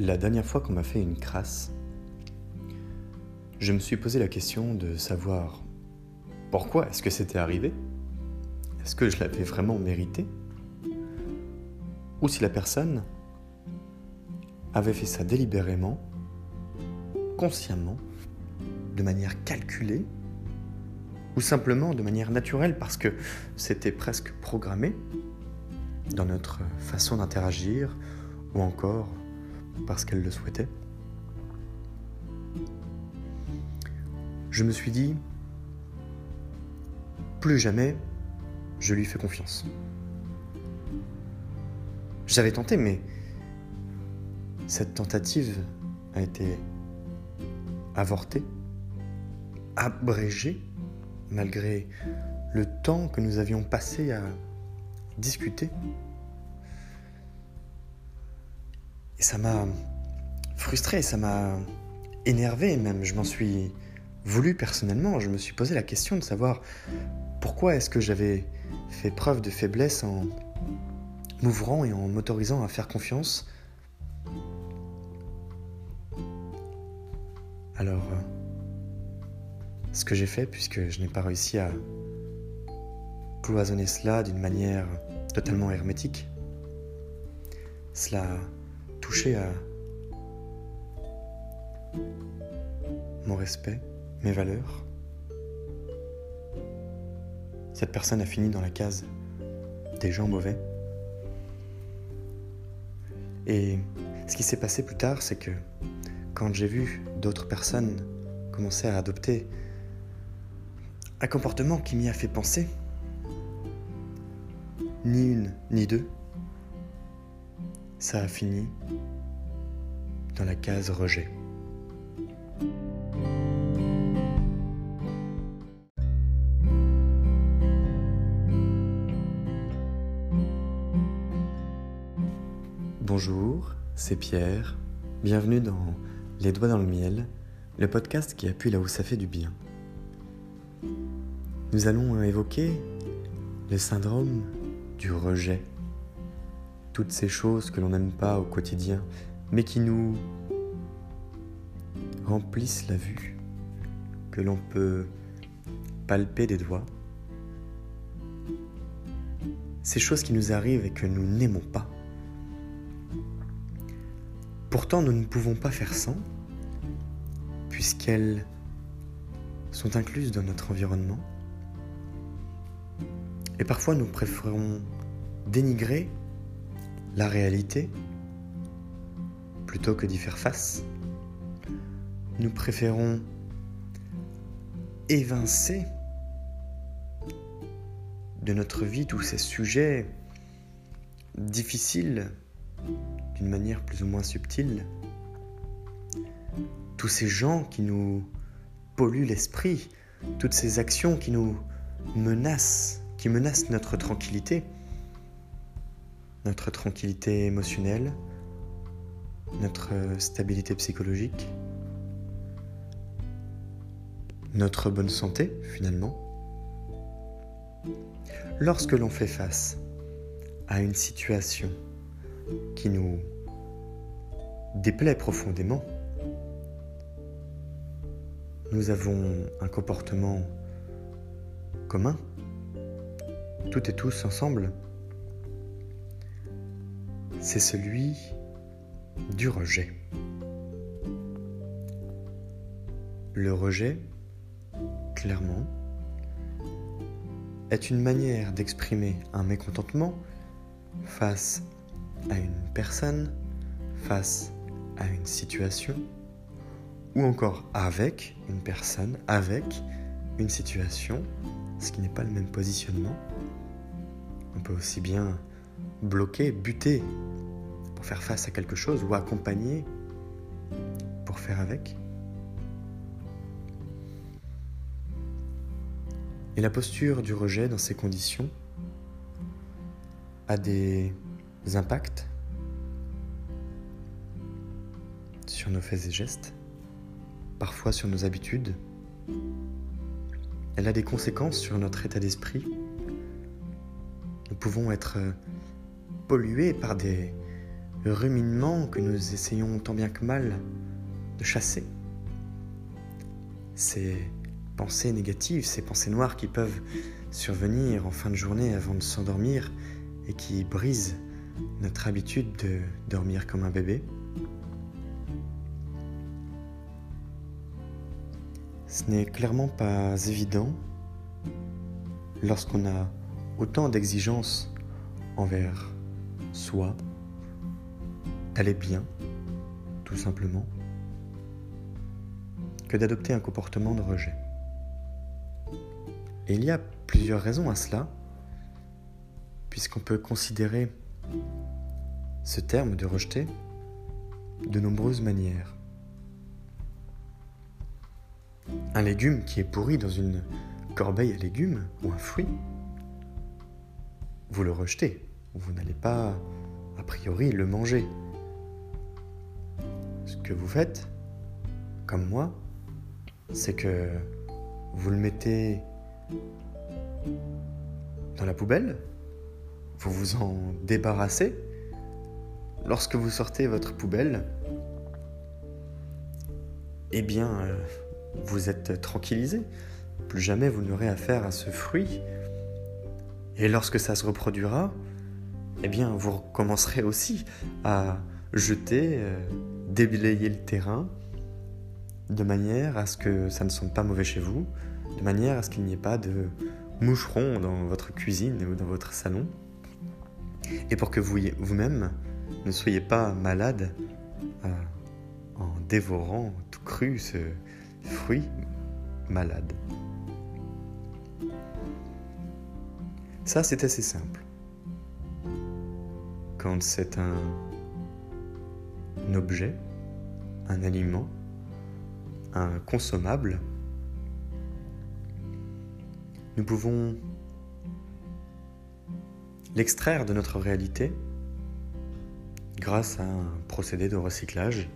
La dernière fois qu'on m'a fait une crasse, je me suis posé la question de savoir pourquoi est-ce que c'était arrivé? Est-ce que je l'avais vraiment mérité? Ou si la personne avait fait ça délibérément, consciemment, de manière calculée, ou simplement de manière naturelle parce que c'était presque programmé dans notre façon d'interagir, ou encore parce qu'elle le souhaitait. Je me suis dit, plus jamais je lui fais confiance. J'avais tenté, mais cette tentative a été avortée, abrégée, malgré le temps que nous avions passé à discuter. Et ça m'a frustré, ça m'a énervé même, je m'en suis voulu personnellement, je me suis posé la question de savoir pourquoi est-ce que j'avais fait preuve de faiblesse en m'ouvrant et en m'autorisant à faire confiance. Alors, euh, ce que j'ai fait, puisque je n'ai pas réussi à cloisonner cela d'une manière totalement hermétique, cela a touché à mon respect, mes valeurs. Cette personne a fini dans la case des gens mauvais. Et ce qui s'est passé plus tard, c'est que quand j'ai vu d'autres personnes commencer à adopter un comportement qui m'y a fait penser, ni une ni deux, ça a fini dans la case rejet. Bonjour, c'est Pierre. Bienvenue dans Les Doigts dans le Miel, le podcast qui appuie là où ça fait du bien. Nous allons évoquer le syndrome du rejet. Toutes ces choses que l'on n'aime pas au quotidien, mais qui nous remplissent la vue, que l'on peut palper des doigts. Ces choses qui nous arrivent et que nous n'aimons pas. Pourtant, nous ne pouvons pas faire sans, puisqu'elles sont incluses dans notre environnement. Et parfois, nous préférons dénigrer la réalité plutôt que d'y faire face. Nous préférons évincer de notre vie tous ces sujets difficiles d'une manière plus ou moins subtile. Tous ces gens qui nous polluent l'esprit, toutes ces actions qui nous menacent, qui menacent notre tranquillité, notre tranquillité émotionnelle, notre stabilité psychologique, notre bonne santé finalement. Lorsque l'on fait face à une situation qui nous déplaît profondément, nous avons un comportement commun, toutes et tous ensemble. C'est celui du rejet. Le rejet, clairement, est une manière d'exprimer un mécontentement face à une personne, face à une situation, ou encore avec une personne, avec une situation, ce qui n'est pas le même positionnement. On peut aussi bien bloquer, buter pour faire face à quelque chose ou accompagner pour faire avec. Et la posture du rejet dans ces conditions a des impacts sur nos faits et gestes, parfois sur nos habitudes. Elle a des conséquences sur notre état d'esprit. Nous pouvons être pollués par des ruminements que nous essayons tant bien que mal de chasser. Ces pensées négatives, ces pensées noires qui peuvent survenir en fin de journée avant de s'endormir et qui brisent notre habitude de dormir comme un bébé. Ce n'est clairement pas évident lorsqu'on a autant d'exigences envers soi, d'aller bien, tout simplement, que d'adopter un comportement de rejet. Et il y a plusieurs raisons à cela, puisqu'on peut considérer ce terme de rejeter de nombreuses manières. Un légume qui est pourri dans une corbeille à légumes ou un fruit, vous le rejetez. Vous n'allez pas, a priori, le manger. Que vous faites, comme moi, c'est que vous le mettez dans la poubelle, vous vous en débarrassez. Lorsque vous sortez votre poubelle, eh bien, euh, vous êtes tranquillisé. Plus jamais vous n'aurez affaire à ce fruit. Et lorsque ça se reproduira, eh bien, vous recommencerez aussi à jeter, euh, déblayer le terrain, de manière à ce que ça ne sente pas mauvais chez vous, de manière à ce qu'il n'y ait pas de moucherons dans votre cuisine ou dans votre salon, et pour que vous, vous-même ne soyez pas malade euh, en dévorant tout cru ce fruit malade. Ça, c'est assez simple. Quand c'est un, un objet, un aliment, un consommable, nous pouvons l'extraire de notre réalité grâce à un procédé de recyclage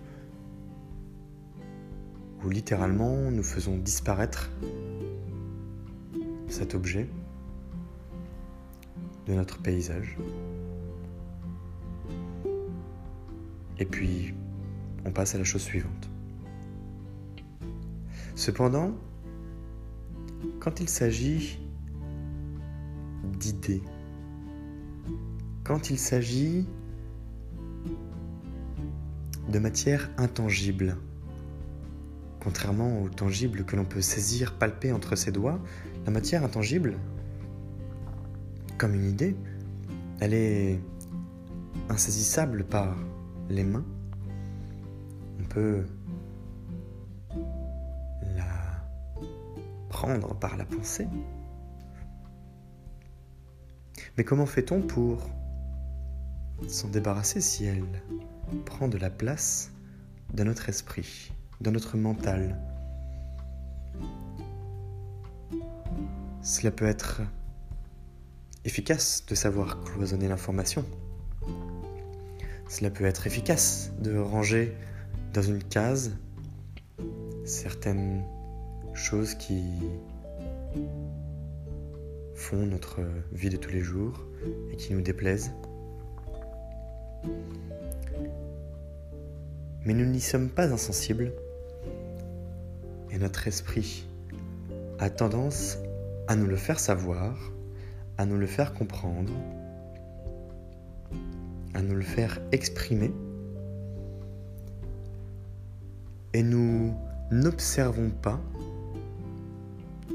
où littéralement nous faisons disparaître cet objet de notre paysage. Et puis, on passe à la chose suivante. Cependant, quand il s'agit d'idées, quand il s'agit de matière intangible, contrairement au tangible que l'on peut saisir, palper entre ses doigts, la matière intangible, comme une idée, elle est insaisissable par les mains. On peut par la pensée. Mais comment fait-on pour s'en débarrasser si elle prend de la place dans notre esprit, dans notre mental? Cela peut être efficace de savoir cloisonner l'information. Cela peut être efficace de ranger dans une case certaines choses qui font notre vie de tous les jours et qui nous déplaisent. Mais nous n'y sommes pas insensibles et notre esprit a tendance à nous le faire savoir, à nous le faire comprendre, à nous le faire exprimer et nous n'observons pas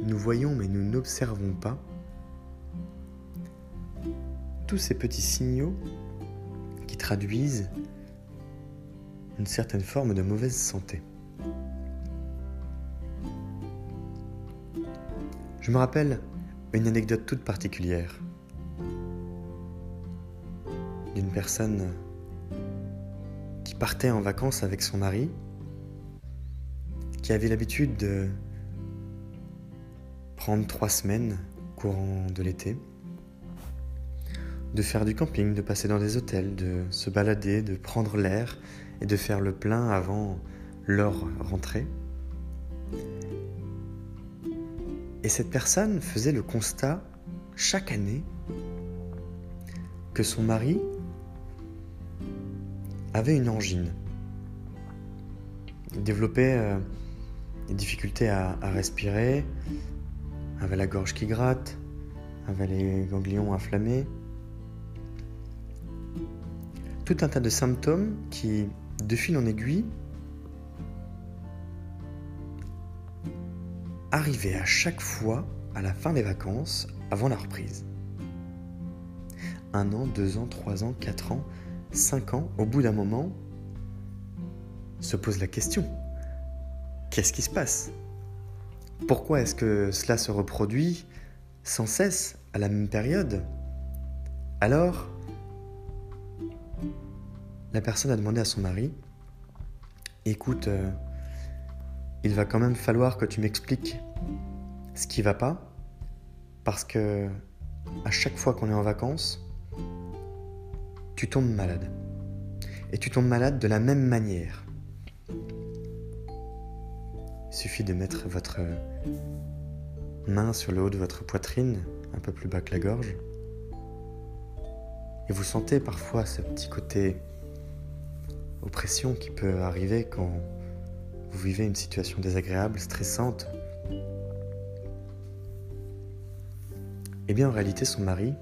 nous voyons mais nous n'observons pas tous ces petits signaux qui traduisent une certaine forme de mauvaise santé. Je me rappelle une anecdote toute particulière d'une personne qui partait en vacances avec son mari, qui avait l'habitude de prendre trois semaines courant de l'été, de faire du camping, de passer dans des hôtels, de se balader, de prendre l'air et de faire le plein avant leur rentrée. Et cette personne faisait le constat chaque année que son mari avait une angine. Il développait euh, des difficultés à, respirer, avait la gorge qui gratte, avait les ganglions inflammés. Tout un tas de symptômes qui, de fil en aiguille, arrivaient à chaque fois à la fin des vacances avant la reprise. Un an, deux ans, trois ans, quatre ans, cinq ans, au bout d'un moment, se pose la question. Qu'est-ce qui se passe? Pourquoi est-ce que cela se reproduit sans cesse à la même période? Alors, la personne a demandé à son mari, écoute, euh, il va quand même falloir que tu m'expliques ce qui va pas, parce que à chaque fois qu'on est en vacances, tu tombes malade. Et tu tombes malade de la même manière. Il suffit de mettre votre main sur le haut de votre poitrine, un peu plus bas que la gorge. Et vous sentez parfois ce petit côté oppression qui peut arriver quand vous vivez une situation désagréable, stressante. Eh bien en réalité son mari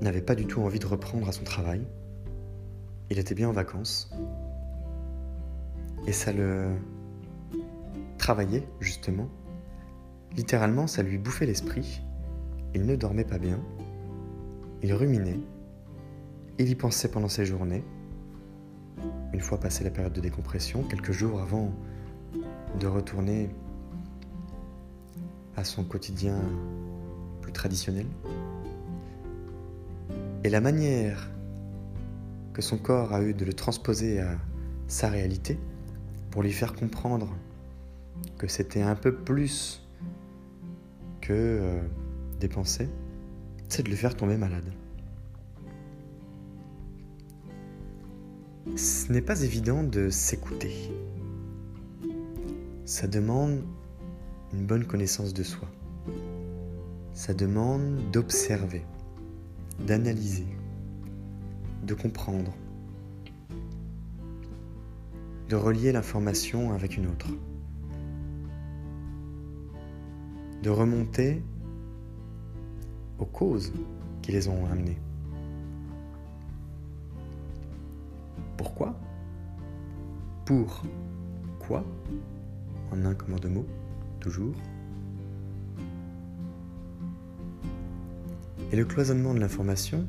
n'avait pas du tout envie de reprendre à son travail. Il était bien en vacances. Et ça le travaillait, justement. Littéralement, ça lui bouffait l'esprit. Il ne dormait pas bien. Il ruminait. Il y pensait pendant ses journées. Une fois passée la période de décompression, quelques jours avant de retourner à son quotidien plus traditionnel. Et la manière que son corps a eu de le transposer à sa réalité pour lui faire comprendre que c'était un peu plus que euh, des pensées, c'est de le faire tomber malade. Ce n'est pas évident de s'écouter. Ça demande une bonne connaissance de soi. Ça demande d'observer d'analyser, de comprendre, de relier l'information avec une autre, de remonter aux causes qui les ont amenés. Pourquoi? Pour quoi? En un comme en deux mots, toujours. Et le cloisonnement de l'information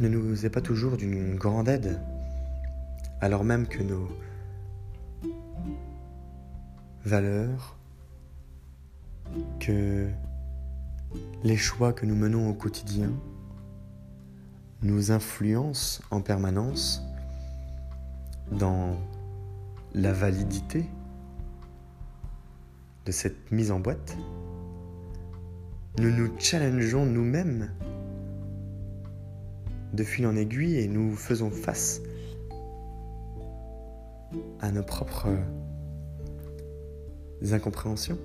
ne nous est pas toujours d'une grande aide, alors même que nos valeurs, que les choix que nous menons au quotidien nous influencent en permanence dans la validité de cette mise en boîte nous nous challengeons nous-mêmes de fil en aiguille et nous faisons face à nos propres incompréhensions,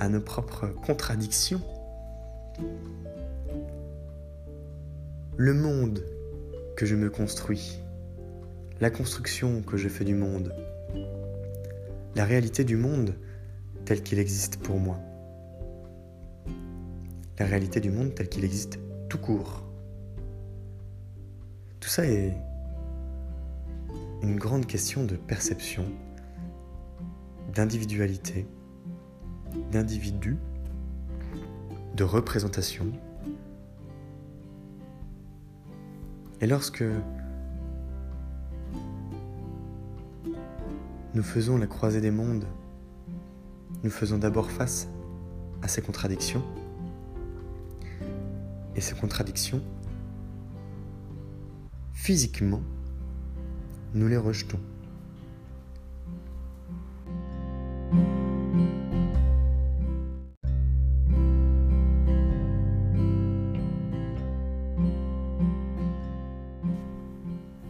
à nos propres contradictions. Le monde que je me construis, la construction que je fais du monde, la réalité du monde tel qu'il existe pour moi la réalité du monde tel qu'il existe tout court. Tout ça est une grande question de perception, d'individualité, d'individu, de représentation. Et lorsque nous faisons la croisée des mondes, nous faisons d'abord face à ces contradictions, et ces contradictions, physiquement, nous les rejetons.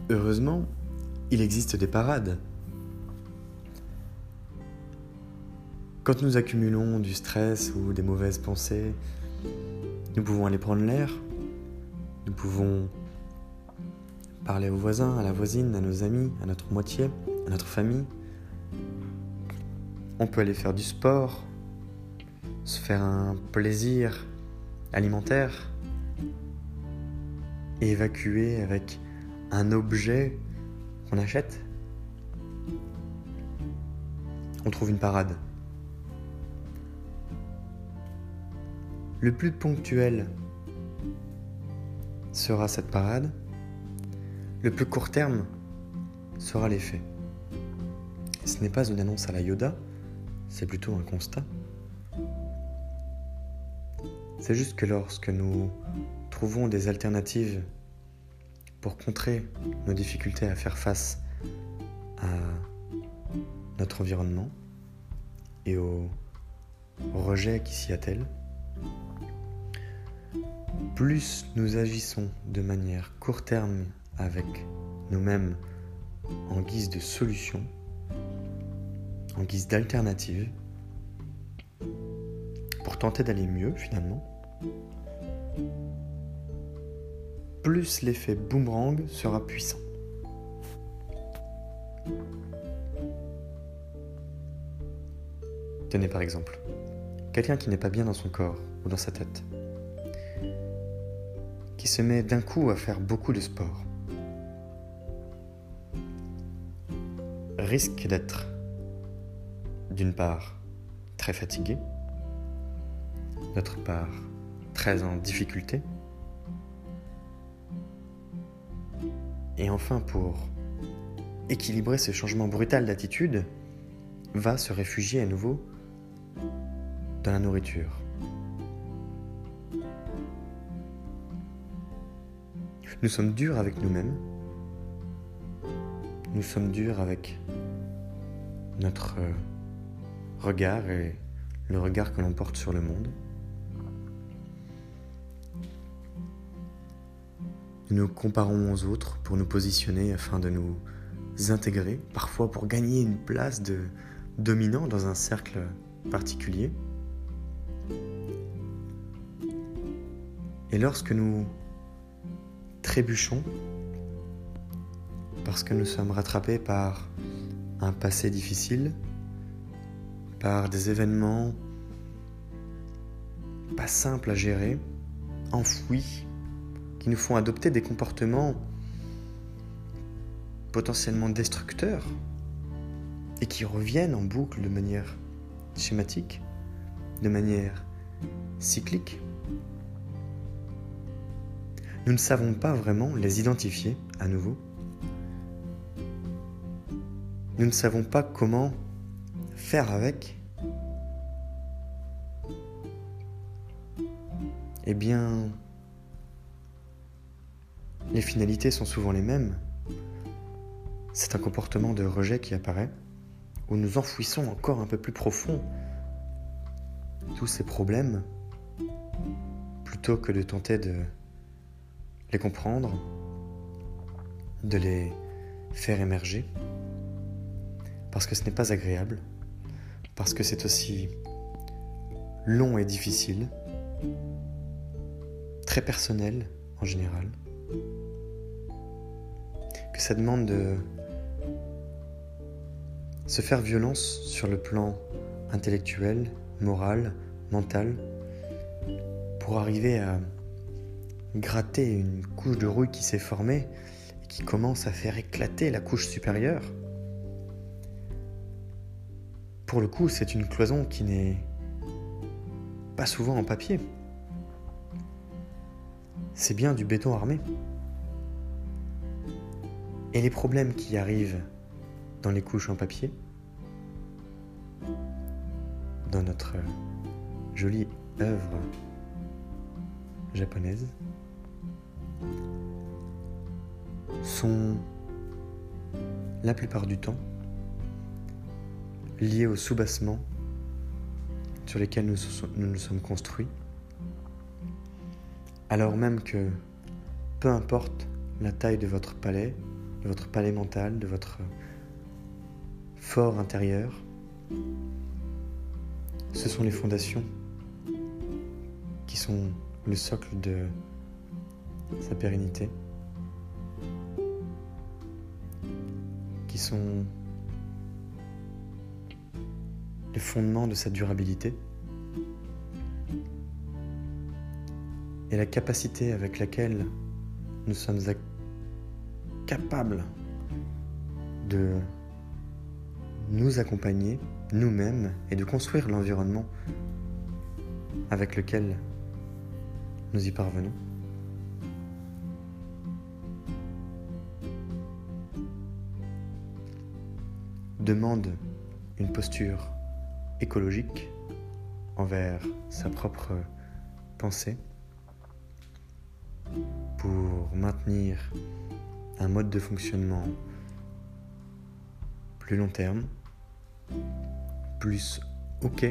Heureusement, il existe des parades. Quand nous accumulons du stress ou des mauvaises pensées, nous pouvons aller prendre l'air. Nous pouvons parler aux voisins, à la voisine, à nos amis, à notre moitié, à notre famille. On peut aller faire du sport, se faire un plaisir alimentaire et évacuer avec un objet qu'on achète. On trouve une parade. Le plus ponctuel sera cette parade. Le plus court terme sera l'effet. Ce n'est pas une annonce à la Yoda, c'est plutôt un constat. C'est juste que lorsque nous trouvons des alternatives pour contrer nos difficultés à faire face à notre environnement et au rejet qui s'y attelle, plus nous agissons de manière court terme avec nous-mêmes en guise de solution, en guise d'alternative, pour tenter d'aller mieux finalement, plus l'effet boomerang sera puissant. Tenez par exemple, quelqu'un qui n'est pas bien dans son corps ou dans sa tête, qui se met d'un coup à faire beaucoup de sport, risque d'être, d'une part, très fatigué, d'autre part, très en difficulté, et enfin pour équilibrer ce changement brutal d'attitude, va se réfugier à nouveau dans la nourriture. Nous sommes durs avec nous-mêmes, nous sommes durs avec notre regard et le regard que l'on porte sur le monde. Nous nous comparons aux autres pour nous positionner afin de nous intégrer, parfois pour gagner une place de dominant dans un cercle particulier. Et lorsque nous trébuchons, parce que nous sommes rattrapés par un passé difficile, par des événements pas simples à gérer, enfouis, qui nous font adopter des comportements potentiellement destructeurs et qui reviennent en boucle de manière schématique, de manière cyclique. Nous ne savons pas vraiment les identifier à nouveau. Nous ne savons pas comment faire avec. Eh bien, les finalités sont souvent les mêmes. C'est un comportement de rejet qui apparaît, où nous enfouissons encore un peu plus profond tous ces problèmes, plutôt que de tenter de les comprendre, de les faire émerger, parce que ce n'est pas agréable, parce que c'est aussi long et difficile, très personnel en général que ça demande de se faire violence sur le plan intellectuel, moral, mental, pour arriver à gratter une couche de rouille qui s'est formée et qui commence à faire éclater la couche supérieure. Pour le coup, c'est une cloison qui n'est pas souvent en papier. C'est bien du béton armé. Et les problèmes qui arrivent dans les couches en papier, dans notre jolie œuvre japonaise, sont la plupart du temps liés au soubassement sur lesquels nous nous sommes construits, alors même que peu importe la taille de votre palais, de votre palais mental, de votre fort intérieur. Ce sont les fondations le socle de sa pérennité. qui sont les fondements de sa durabilité et la capacité avec laquelle nous sommes capables de nous accompagner nous-mêmes et de construire l'environnement avec lequel nous y parvenons. demande une posture écologique envers sa propre pensée pour maintenir un mode de fonctionnement plus long terme, plus OK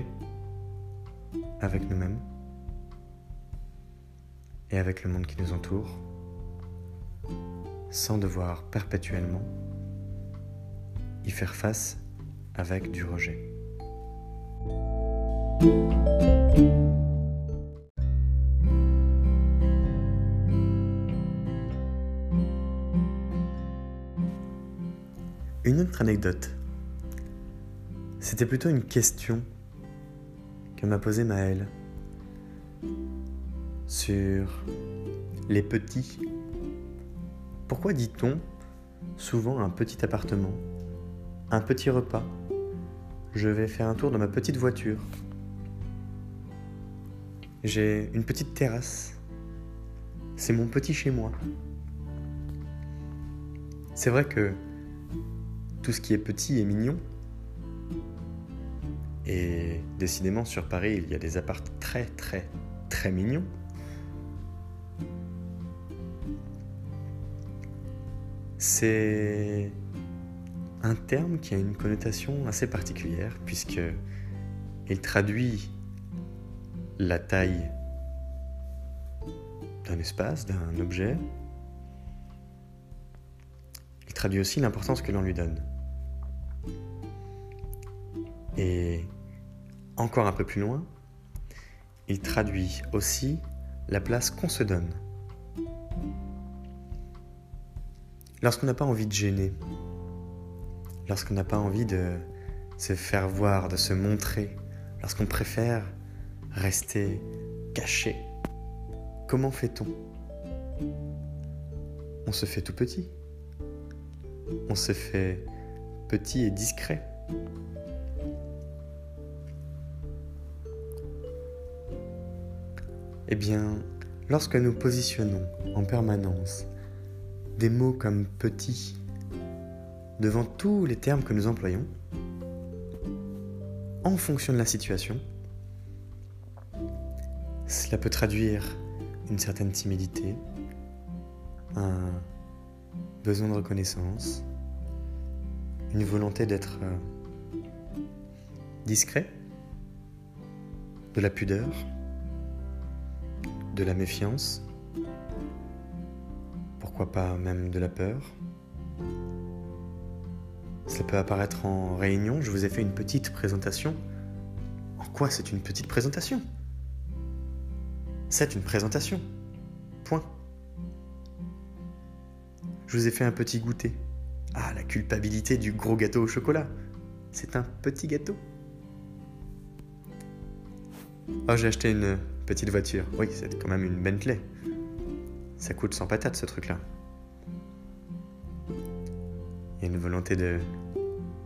avec nous-mêmes et avec le monde qui nous entoure, sans devoir perpétuellement y faire face avec du rejet. Une autre anecdote. C'était plutôt une question que m'a posée Maëlle sur les petits. Pourquoi dit-on souvent un petit appartement, un petit repas Je vais faire un tour dans ma petite voiture. J'ai une petite terrasse. C'est mon petit chez moi. C'est vrai que tout ce qui est petit est mignon. Et décidément, sur Paris, il y a des apparts très, très, très mignons. C'est un terme qui a une connotation assez particulière puisque il traduit la taille d'un espace, d'un objet. Il traduit aussi l'importance que l'on lui donne. Et encore un peu plus loin, il traduit aussi la place qu'on se donne. Lorsqu'on n'a pas envie de gêner, lorsqu'on n'a pas envie de se faire voir, de se montrer, lorsqu'on préfère rester caché, comment fait-on? On se fait tout petit. On se fait petit et discret. Eh bien, lorsque nous positionnons en permanence des mots comme petit devant tous les termes que nous employons, en fonction de la situation, cela peut traduire une certaine timidité, un besoin de reconnaissance, une volonté d'être euh, discret, de la pudeur, de la méfiance, pourquoi pas même de la peur. Ça peut apparaître en réunion, je vous ai fait une petite présentation. En quoi c'est une petite présentation? C'est une présentation. Point. Je vous ai fait un petit goûter. Ah, la culpabilité du gros gâteau au chocolat. C'est un petit gâteau. Oh, j'ai acheté une petite voiture. Oui, c'est quand même une Bentley. Ça coûte sans patate ce truc-là. Il y a une volonté de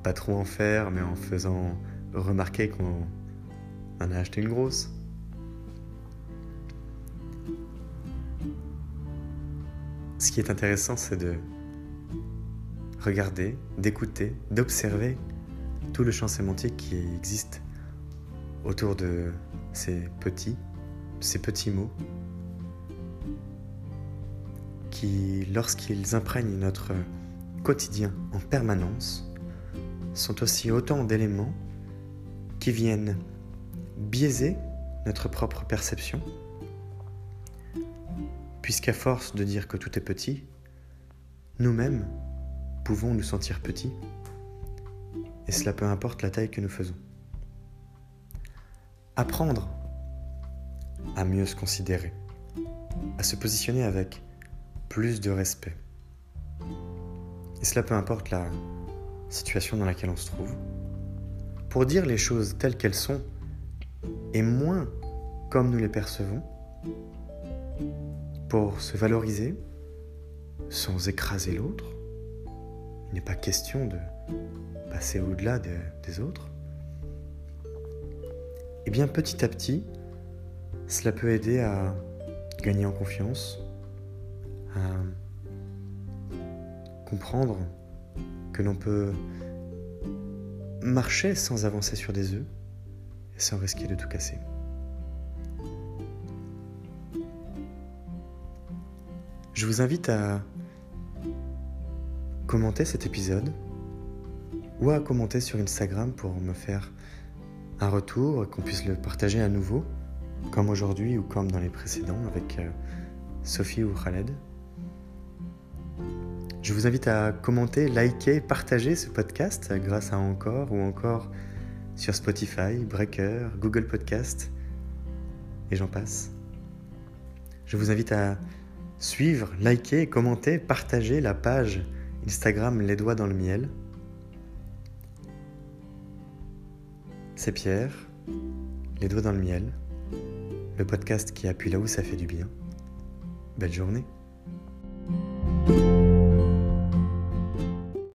pas trop en faire, mais en faisant remarquer qu'on en a acheté une grosse. Ce qui est intéressant, c'est de regarder, d'écouter, d'observer tout le champ sémantique qui existe autour de ces petits ces petits mots qui, lorsqu'ils imprègnent notre quotidien en permanence, sont aussi autant d'éléments qui viennent biaiser notre propre perception, puisqu'à force de dire que tout est petit, nous-mêmes pouvons nous sentir petits, et cela peu importe la taille que nous faisons. Apprendre à mieux se considérer, à se positionner avec plus de respect. Et cela peu importe la situation dans laquelle on se trouve, pour dire les choses telles qu'elles sont et moins comme nous les percevons, pour se valoriser sans écraser l'autre. Il n'est pas question de passer au-delà des autres. Et eh bien petit à petit, cela peut aider à gagner en confiance, à comprendre que l'on peut marcher sans avancer sur des œufs et sans risquer de tout casser. Je vous invite à commenter cet épisode ou à commenter sur Instagram pour me faire un retour, qu'on puisse le partager à nouveau, comme aujourd'hui ou comme dans les précédents avec euh, Sophie ou Khaled. Je vous invite à commenter, liker, partager ce podcast grâce à Encore ou encore sur Spotify, Breaker, Google Podcast et j'en passe. Je vous invite à suivre, liker, commenter, partager la page Instagram Les Doigts dans le Miel. C'est Pierre, Les Doigts dans le Miel, le podcast qui appuie là où ça fait du bien. Belle journée.